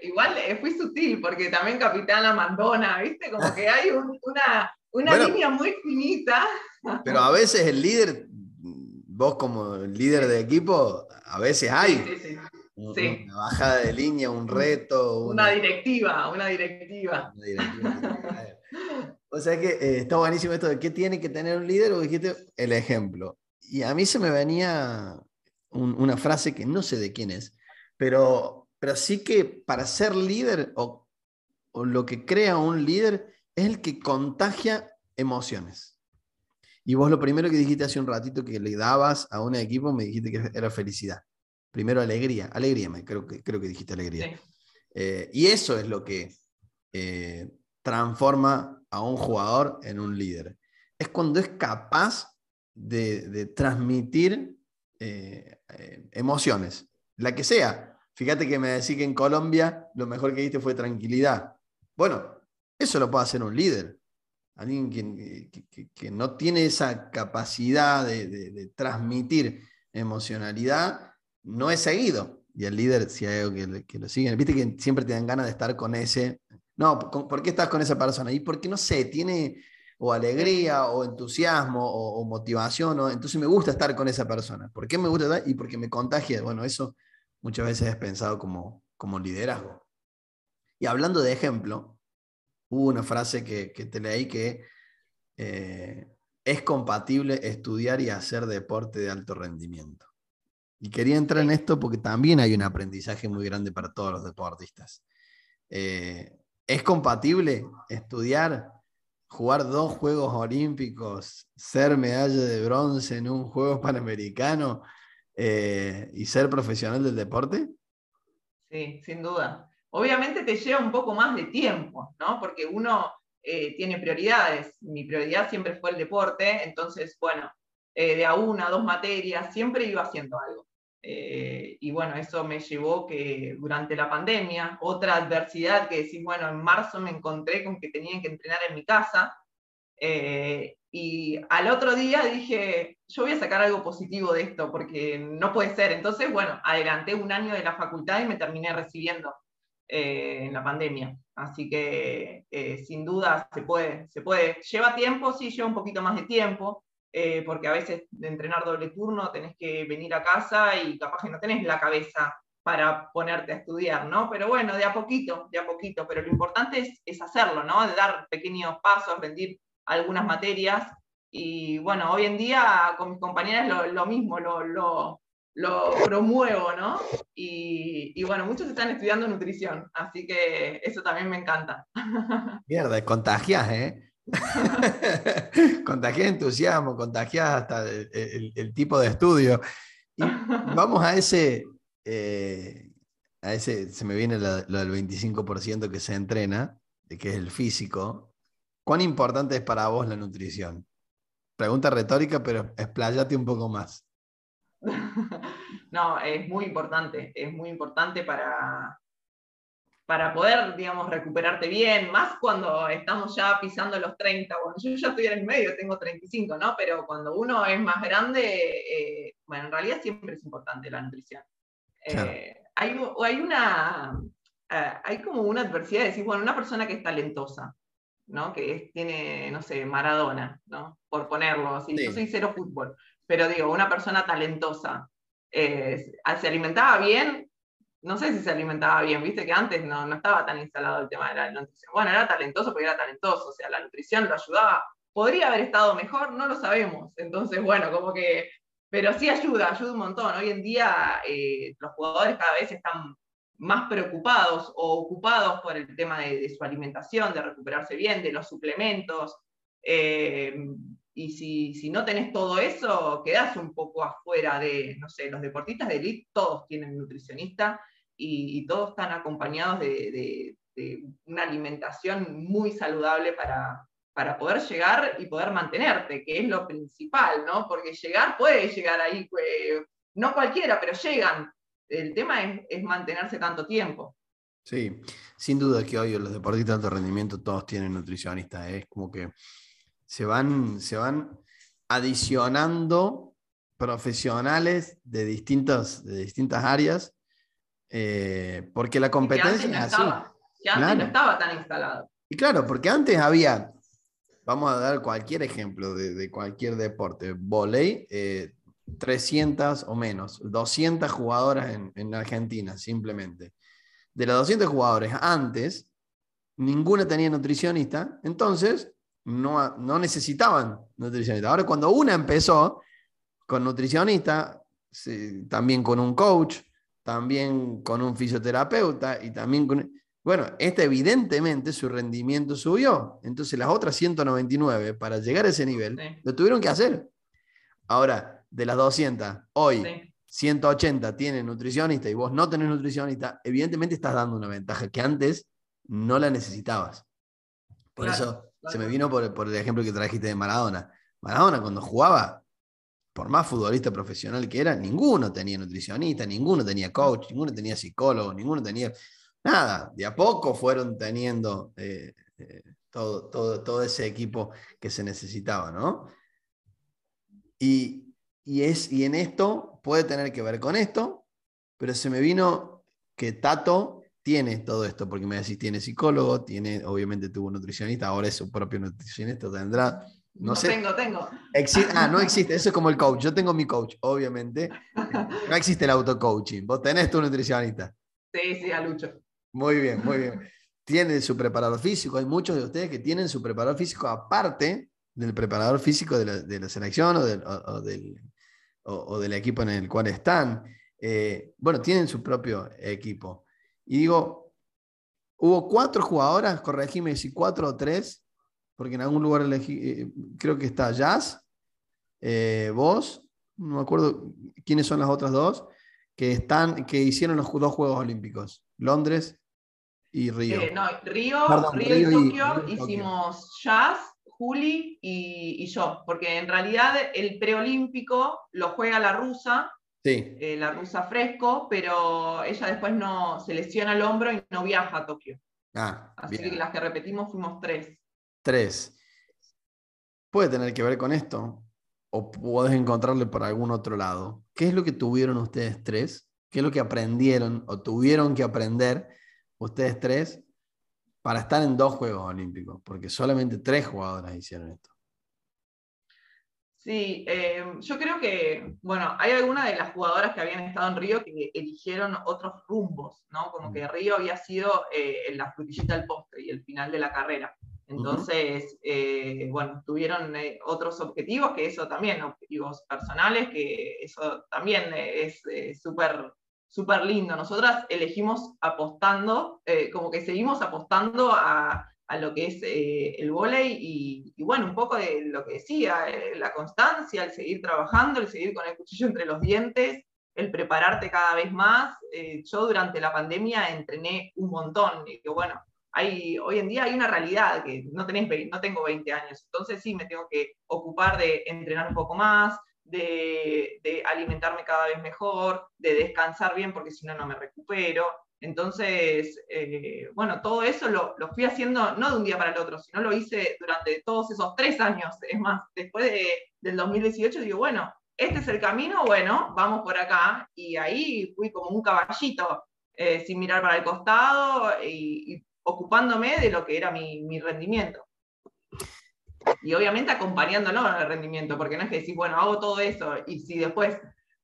igual eh, fui sutil, porque también Capitana Mandona, ¿viste? Como que hay una, una línea muy finita. Pero a veces el líder, vos como líder de equipo, a veces hay. Sí, sí, sí. Una bajada de línea, un reto. Una, directiva, una directiva. o sea que eh, está buenísimo esto de qué tiene que tener un líder o dijiste el ejemplo. Y a mí se me venía una frase que no sé de quién es, pero, pero sí que para ser líder o, o lo que crea un líder es el que contagia emociones. Y vos lo primero que dijiste hace un ratito que le dabas a un equipo, me dijiste que era felicidad. Primero alegría, alegría, creo que, creo que dijiste alegría. Eh, y eso es lo que eh, transforma a un jugador en un líder. Es cuando es capaz de, transmitir eh, emociones, la que sea. Fíjate que me decís que en Colombia lo mejor que diste fue tranquilidad. Bueno, eso lo puede hacer un líder. Alguien que, no tiene esa capacidad de, transmitir emocionalidad, no es seguido. Y el líder, si hay algo que, lo siguen, viste que siempre te dan ganas de estar con ese. No, ¿por qué estás con esa persona? Y porque no sé, tiene o alegría o entusiasmo o, motivación, o, entonces me gusta estar con esa persona. ¿Por qué me gusta estar? Y porque me contagia. Bueno, eso muchas veces es pensado como, como liderazgo. Y hablando de ejemplo, hubo una frase que, te leí que eh, es compatible estudiar y hacer deporte de alto rendimiento. Y quería entrar en esto porque también hay un aprendizaje muy grande para todos los deportistas. Eh, ¿Es compatible estudiar, jugar dos Juegos Olímpicos, ser medalla de bronce en un Juego Panamericano eh, y ser profesional del deporte? Sí, sin duda. Obviamente te lleva un poco más de tiempo, ¿no? Porque uno eh, tiene prioridades. Mi prioridad siempre fue el deporte, entonces, bueno, eh, de a una, dos materias, siempre iba haciendo algo. Eh, y bueno, eso me llevó que durante la pandemia, otra adversidad que decís, bueno, en marzo me encontré con que tenía que entrenar en mi casa. y al otro día dije, yo voy a sacar algo positivo de esto, porque no puede ser. Entonces, bueno, adelanté un año de la facultad y me terminé recibiendo. Eh, en la pandemia. Así que eh, sin duda se puede, se puede. Lleva tiempo, sí, lleva un poquito más de tiempo, eh, porque a veces de entrenar doble turno tenés que venir a casa y capaz que no tenés la cabeza para ponerte a estudiar, ¿no? Pero bueno, de a poquito, de a poquito, pero lo importante es, hacerlo, ¿no? De dar pequeños pasos, rendir algunas materias. Y bueno, hoy en día con mis compañeras lo, lo mismo, lo, lo, lo promuevo, ¿no? Y, bueno, muchos están estudiando nutrición, así que eso también me encanta. Mierda, contagias, ¿eh? contagias entusiasmo, contagias hasta el, tipo de estudio. Vamos a ese, eh, a ese, se me viene lo, del 25% que se entrena, de que es el físico. ¿Cuán importante es para vos la nutrición? Pregunta retórica, pero expláyate un poco más. no, es muy importante, es muy importante para, para poder, digamos, recuperarte bien, más cuando estamos ya pisando los 30. Bueno, yo ya estoy en el medio, tengo 35, ¿no? Pero cuando uno es más grande, eh, bueno, en realidad siempre es importante la nutrición. Eh, hay, hay, una, eh, hay como una adversidad de decir, bueno, una persona que es talentosa, ¿no? Que tiene, no sé, Maradona, ¿no? Por ponerlo así. Yo soy cero fútbol, pero digo, una persona talentosa, eh, ¿se alimentaba bien? No sé si se alimentaba bien, viste que antes no, no estaba tan instalado el tema de la nutrición. Bueno, era talentoso porque era talentoso, o sea, la nutrición lo ayudaba. ¿Podría haber estado mejor? No lo sabemos. Entonces, bueno, como que, pero sí ayuda, ayuda un montón. Hoy en día eh, los jugadores cada vez están más preocupados o ocupados por el tema de, su alimentación, de recuperarse bien, de los suplementos. Eh, y si, si, no tenés todo eso, quedás un poco afuera de, no sé, los deportistas de elite, todos tienen nutricionista y, todos están acompañados de, una alimentación muy saludable para, para poder llegar y poder mantenerte, que es lo principal, ¿no? Porque llegar puede llegar ahí, no cualquiera, pero llegan. El tema es, mantenerse tanto tiempo. Sí, sin duda que hoy los deportistas de alto rendimiento todos tienen nutricionistas, ¿eh? es como que se van, se van adicionando profesionales de, distintos, de distintas áreas, eh, porque la competencia es así. que antes no estaba tan instalado. Y claro, porque antes había vamos a dar cualquier ejemplo de, cualquier deporte. Voley, 300 o menos, 200 jugadoras en, en Argentina, simplemente. De las 200 jugadores antes, ninguna tenía nutricionista, entonces no, no necesitaban nutricionista. Ahora cuando una empezó con nutricionista, también con un coach, también con un fisioterapeuta y también con... Bueno, este evidentemente su rendimiento subió. Entonces las otras 199 para llegar a ese nivel lo tuvieron que hacer. Ahora, de las 200, hoy 180 tienen nutricionista y vos no tenés nutricionista, evidentemente estás dando una ventaja que antes no la necesitabas. Por eso se me vino por, por, el ejemplo que trajiste de Maradona. Maradona cuando jugaba, por más futbolista profesional que era, ninguno tenía nutricionista, ninguno tenía coach, ninguno tenía psicólogo, ninguno tenía nada. De a poco fueron teniendo eh, eh, todo, todo, todo, ese equipo que se necesitaba, ¿no? Y, y, es, y en esto puede tener que ver con esto, pero se me vino que Tato tiene todo esto, porque me decís, tiene psicólogo, tiene, obviamente tuvo nutricionista, ahora es su propio nutricionista, tendrá, no, sé. Tengo, tengo. ah, no existe, eso es como el coach, yo tengo mi coach, obviamente. No existe el auto-coaching, vos tenés tu nutricionista. Sí, sí, a Lucho. Muy bien, muy bien. Tiene su preparador físico, hay muchos de ustedes que tienen su preparador físico aparte del preparador físico de la, selección o del, o, del, equipo en el cual están. Eh, bueno, tienen su propio equipo. Y digo, hubo cuatro jugadoras, corregime si cuatro o tres, porque en algún lugar elegí, eh, creo que está Jazz, eh, vos, no me acuerdo quiénes son las otras dos, que, están, que hicieron los dos Juegos Olímpicos, Londres y Río. Eh, no, Río, Río, y Tokio hicimos Jazz, Juli y, y, yo, porque en realidad el preolímpico lo juega la rusa eh, la rusa Fresco, pero ella después no se lesiona el hombro y no viaja a Tokio. Ah, Así que las que repetimos fuimos tres. Tres. ¿Puede tener que ver con esto? ¿O puedes encontrarle por algún otro lado? ¿Qué es lo que tuvieron ustedes tres? ¿Qué es lo que aprendieron o tuvieron que aprender ustedes tres para estar en dos Juegos Olímpicos? Porque solamente tres jugadoras hicieron esto. Sí, eh, yo creo que, bueno, hay algunas de las jugadoras que habían estado en Río que eligieron otros rumbos, ¿no? Como que mm. Río había sido eh, la frutillita del postre y el final de la carrera. Entonces, eh, bueno, tuvieron otros objetivos, que eso también, objetivos personales, que eso también es súper súper lindo. Nosotras elegimos apostando, como que seguimos apostando a, a lo que es eh, el vóley y, bueno, un poco de lo que decía, eh, la constancia, el seguir trabajando, el seguir con el cuchillo entre los dientes, el prepararte cada vez más. Eh, yo durante la pandemia entrené un montón y que bueno, hay, hoy en día hay una realidad que no, tenés, no tengo 20 años, entonces sí me tengo que ocupar de entrenar un poco más, de, de alimentarme cada vez mejor, de descansar bien porque si no no me recupero. Entonces, eh, bueno, todo eso lo, fui haciendo no de un día para el otro, sino lo hice durante todos esos tres años. Es más, después del 2018 digo, bueno, este es el camino, bueno, vamos por acá. Y ahí fui como un caballito, eh, sin mirar para el costado y, ocupándome de lo que era mi, rendimiento. Y obviamente acompañándolo en el rendimiento, porque no es que decir, bueno, hago todo eso y si después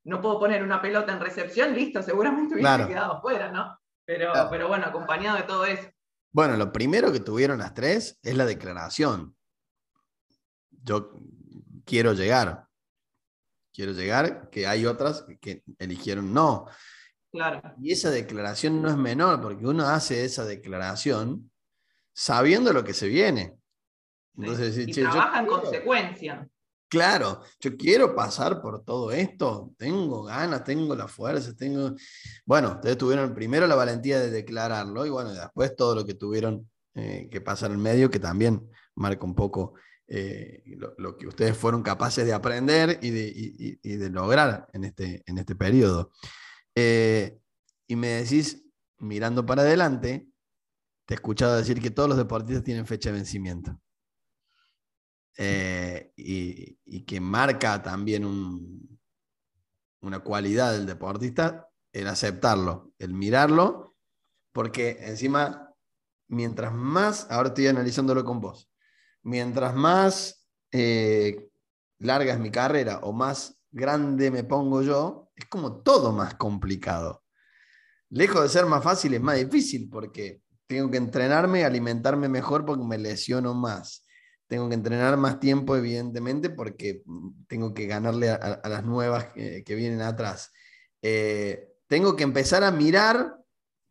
no puedo poner una pelota en recepción, listo, seguramente hubiese quedado fuera, ¿no? Pero, bueno, acompañado de todo eso. Bueno, lo primero que tuvieron las tres es la declaración. Yo quiero llegar. Quiero llegar, que hay otras que eligieron no. Claro. Y esa declaración no es menor, porque uno hace esa declaración sabiendo lo que se viene. Entonces, y trabaja en consecuencia. Claro, yo quiero pasar por todo esto, tengo ganas, tengo la fuerza, tengo... Bueno, ustedes tuvieron primero la valentía de declararlo y bueno, después todo lo que tuvieron eh, que pasar en medio, que también marca un poco eh, lo, que ustedes fueron capaces de aprender y de, de lograr en este, en este periodo. Eh, y me decís, mirando para adelante, te he escuchado decir que todos los deportistas tienen fecha de vencimiento. Eh, y, que marca también una cualidad del deportista, el aceptarlo, el mirarlo, porque encima, mientras más, ahora estoy analizándolo con vos, mientras más eh, larga es mi carrera o más grande me pongo yo, es como todo más complicado. Lejos de ser más fácil, es más difícil porque tengo que entrenarme, alimentarme mejor porque me lesiono más. Tengo que entrenar más tiempo, evidentemente, porque tengo que ganarle a, las nuevas que, vienen atrás. Eh, tengo que empezar a mirar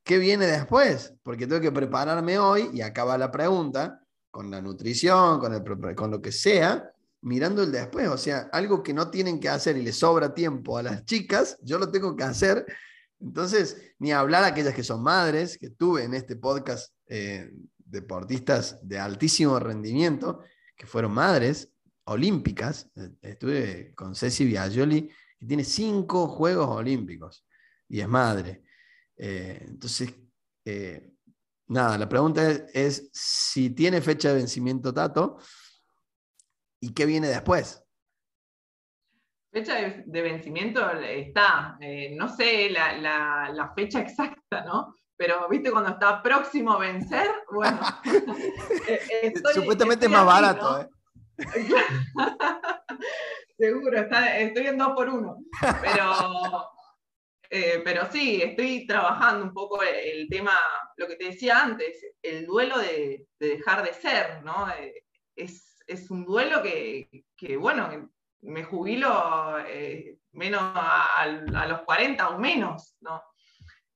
qué viene después, porque tengo que prepararme hoy, y acaba la pregunta, con la nutrición, con, el, con lo que sea, mirando el después. O sea, algo que no tienen que hacer y les sobra tiempo a las chicas, yo lo tengo que hacer. Entonces, ni hablar a aquellas que son madres, que tuve en este podcast eh, deportistas de altísimo rendimiento, que fueron madres olímpicas. Estuve con Ceci Biagioli, que tiene cinco Juegos Olímpicos y es madre. Eh, entonces, eh, nada, la pregunta es, si tiene fecha de vencimiento Tato y qué viene después. Fecha de, vencimiento está, eh, no sé la, fecha exacta, ¿no? Pero, ¿viste cuando está próximo a vencer? Bueno, eh, supuestamente es más barato, ¿eh? Seguro, estoy en dos por uno. Pero, eh, pero sí, estoy trabajando un poco el, tema, lo que te decía antes, el duelo de, dejar de ser, ¿no? Eh, es, un duelo que, bueno, me jubilo eh, menos a, los 40 o menos, ¿no?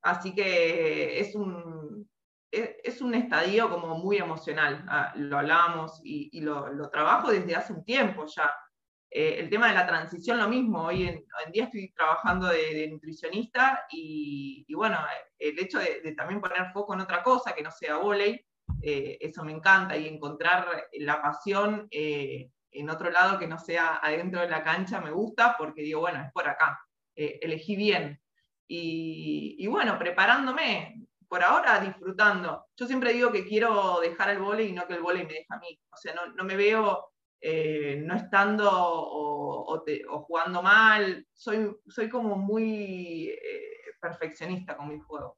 Así que es un, es, un estadio como muy emocional, ah, lo hablábamos y, lo, trabajo desde hace un tiempo ya. Eh, el tema de la transición, lo mismo. Hoy en, día estoy trabajando de, nutricionista y, bueno, el hecho de, también poner foco en otra cosa que no sea volei, eh, eso me encanta y encontrar la pasión eh, en otro lado que no sea adentro de la cancha me gusta porque digo, bueno, es por acá, elegí bien. Y, bueno, preparándome, por ahora disfrutando. Yo siempre digo que quiero dejar el volei y no que el volei me deje a mí. O sea, no, no me veo eh, no estando o, jugando mal. Soy, soy como muy eh, perfeccionista con mi juego.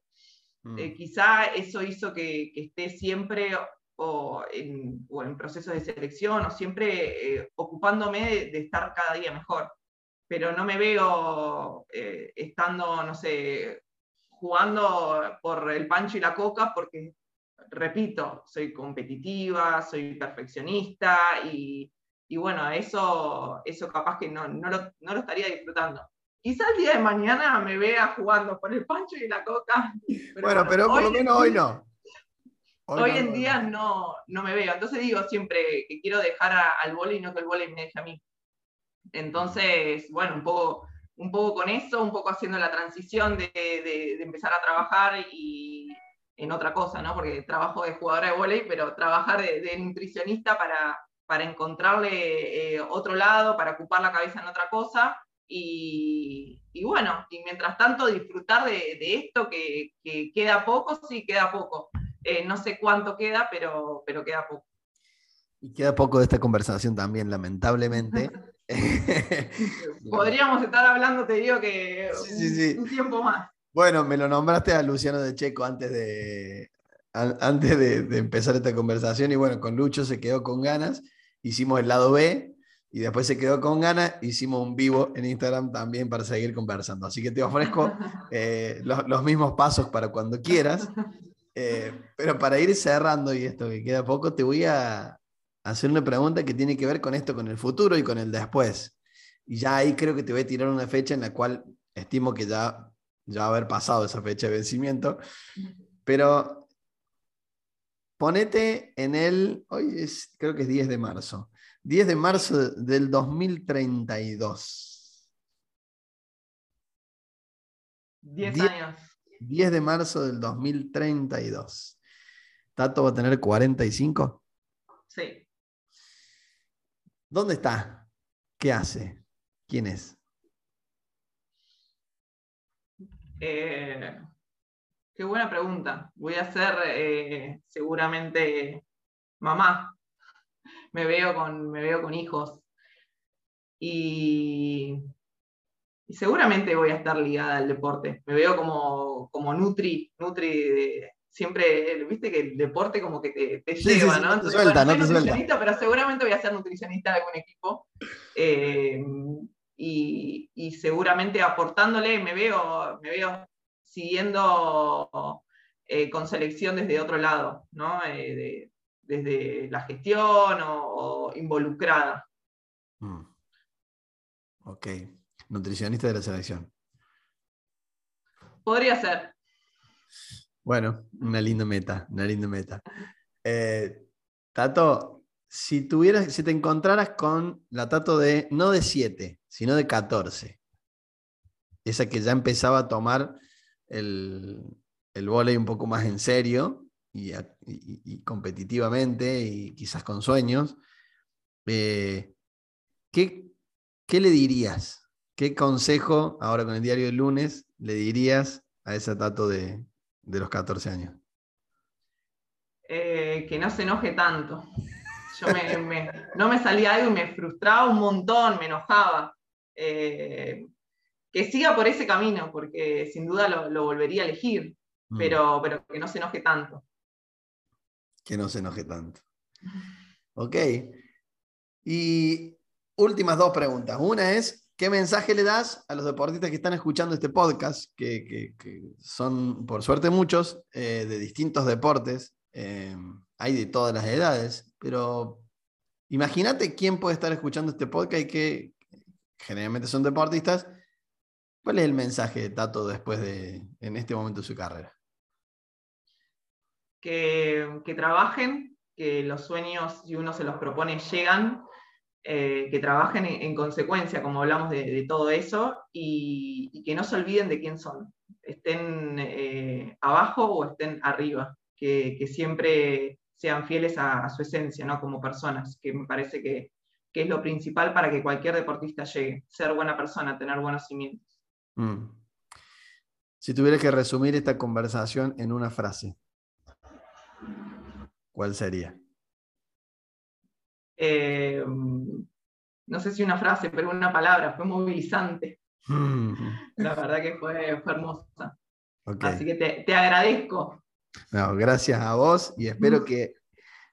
Mm. Eh, quizá eso hizo que, esté siempre o en, procesos de selección o siempre ocupándome de, estar cada día mejor. Pero no me veo estando, no sé, jugando por el pancho y la coca porque repito, soy competitiva, soy perfeccionista y, y bueno, eso, eso capaz que no, no, lo, estaría disfrutando. Quizás el día de mañana me vea jugando por el pancho y la coca. bueno, pero por lo menos hoy no. Hoy, en día no, no me veo. Entonces digo siempre que quiero dejar al vole y no que el vole me deje a mí. Entonces, bueno, un poco, un poco con eso, un poco haciendo la transición de, de, empezar a trabajar y en otra cosa, ¿no? Porque trabajo de jugadora de volei, pero trabajar de, de nutricionista para, para encontrarle eh, otro lado, para ocupar la cabeza en otra cosa. Y, bueno, y mientras tanto disfrutar de, esto que, queda poco, sí, queda poco. Eh, no sé cuánto queda, pero, pero queda poco. Y queda poco de esta conversación también, lamentablemente. Podríamos estar hablando, te digo que un, tiempo más. Bueno, me lo nombraste a Luciano de Checo antes de, antes de, empezar esta conversación y bueno, con Lucho se quedó con ganas hicimos el lado B y después se quedó con ganas, hicimos un vivo en Instagram también para seguir conversando. Así que te ofrezco eh, los, mismos pasos para cuando quieras. Eh, pero para ir cerrando y esto que queda poco, te voy a hacer una pregunta que tiene que ver con esto, con el futuro y con el después. Y ya ahí creo que te voy a tirar una fecha en la cual estimo que ya, ya va a haber pasado esa fecha de vencimiento. Pero Ponete en el, hoy es, creo que es 10 de marzo, 10 de marzo del 2032. 10 años. 10 de marzo del 2032. ¿Tato va a tener 45? Sí. ¿Dónde está? ¿Qué hace? ¿Quién es? Eh, Qué buena pregunta. Voy a ser eh, seguramente mamá. Me veo con, me veo con hijos. Y, seguramente voy a estar ligada al deporte. Me veo como, como Nutri, Nutri siempre, viste que el deporte como que te, lleva, ¿no? Entonces, suelta, no nutricionista, pero seguramente voy a ser nutricionista de algún equipo. Eh, y, seguramente aportándole, me veo, me veo siguiendo eh, con selección desde otro lado, ¿no? Eh, desde la gestión o, involucrada. Mm. Ok, nutricionista de la selección. Podría ser. Bueno, una linda meta, una linda meta. Eh, Tato, si tuvieras, si te encontraras con la Tato de, no de 7, sino de 14, esa que ya empezaba a tomar el, el un poco más en serio y, competitivamente y quizás con sueños, eh, ¿qué, ¿qué le dirías? ¿Qué consejo, ahora con el diario del lunes, le dirías a ese Tato de, de los 14 años? Eh, que no se enoje tanto. Yo no me salía algo y me frustraba un montón, me enojaba. Eh, que siga por ese camino, porque sin duda lo, volvería a elegir, mm. pero, pero que no se enoje tanto. Que no se enoje tanto. Ok. Y últimas dos preguntas. Una es, ¿Qué mensaje le das a los deportistas que están escuchando este podcast, que, son, por suerte, muchos, eh, de distintos deportes? Eh, hay de todas las edades, pero imagínate quién puede estar escuchando este podcast y que generalmente son deportistas. ¿Cuál es el mensaje de Tato después de, en este momento de su carrera? Que, que trabajen, que los sueños, si uno se los propone, llegan eh, que trabajen en, consecuencia, como hablamos de, todo eso, y, que no se olviden de quién son, estén eh, abajo o estén arriba, que, siempre sean fieles a, su esencia, ¿no? Como personas, que me parece que, es lo principal para que cualquier deportista llegue, ser buena persona, tener buenos cimientos. Mm. Si tuvieras que resumir esta conversación en una frase, ¿cuál sería? Eh, no sé si una frase, pero una palabra, fue movilizante. Mm. La verdad que fue, hermosa. Así que te, agradezco. gracias a vos y espero mm. que,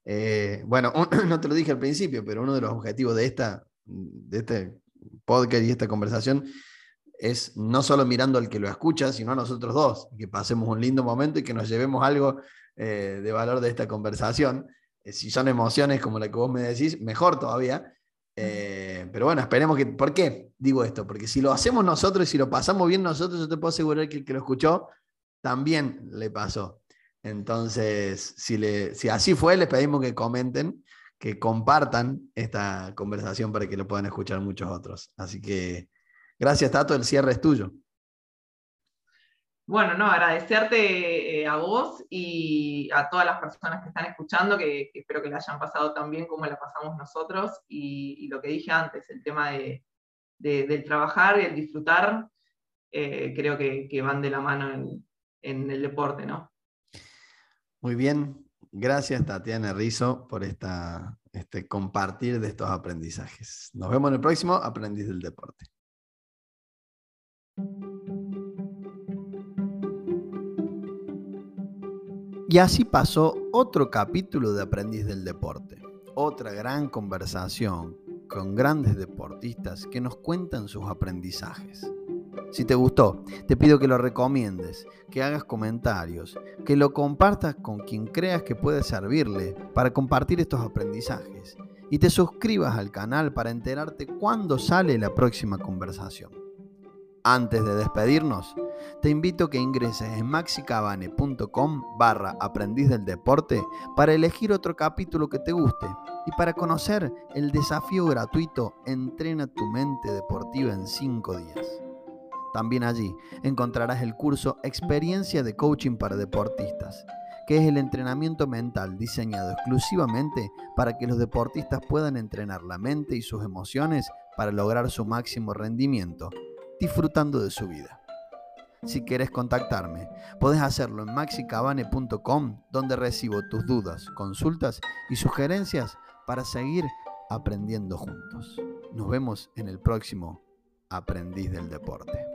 eh, bueno, no te lo dije al principio, pero uno de los objetivos de, esta, de este podcast y esta conversación es no solo mirando al que lo escucha, sino a nosotros dos, que pasemos un lindo momento y que nos llevemos algo eh, de valor de esta conversación. Eh, si son emociones como la que vos me decís, mejor todavía. Eh, pero bueno, esperemos que. ¿Por qué digo esto? Porque si lo hacemos nosotros y si lo pasamos bien nosotros, yo te puedo asegurar que el que lo escuchó también le pasó. Entonces, si, le, si así fue, les pedimos que comenten, que compartan esta conversación para que lo puedan escuchar muchos otros. Así que gracias, Tato, el cierre es tuyo. Bueno, no, agradecerte eh, a vos y a todas las personas que están escuchando, que, espero que la hayan pasado tan bien como la pasamos nosotros. Y, lo que dije antes, el tema de, del trabajar y el disfrutar, eh, creo que, van de la mano en, el deporte, ¿no? Muy bien, gracias Tatiana Rizo por esta, este compartir de estos aprendizajes. Nos vemos en el próximo Aprendiz del Deporte. Y así pasó otro capítulo de Aprendiz del Deporte, otra gran conversación con grandes deportistas que nos cuentan sus aprendizajes. Si te gustó, te pido que lo recomiendes, que hagas comentarios, que lo compartas con quien creas que puede servirle para compartir estos aprendizajes y te suscribas al canal para enterarte cuándo sale la próxima conversación. Antes de despedirnos, te invito a que ingreses en maxicabane.com barra aprendiz del deporte para elegir otro capítulo que te guste y para conocer el desafío gratuito Entrena tu mente deportiva en 5 días. También allí encontrarás el curso Experiencia de Coaching para Deportistas, que es el entrenamiento mental diseñado exclusivamente para que los deportistas puedan entrenar la mente y sus emociones para lograr su máximo rendimiento disfrutando de su vida. Si quieres contactarme, puedes hacerlo en maxicabane.com, donde recibo tus dudas, consultas y sugerencias para seguir aprendiendo juntos. Nos vemos en el próximo Aprendiz del Deporte.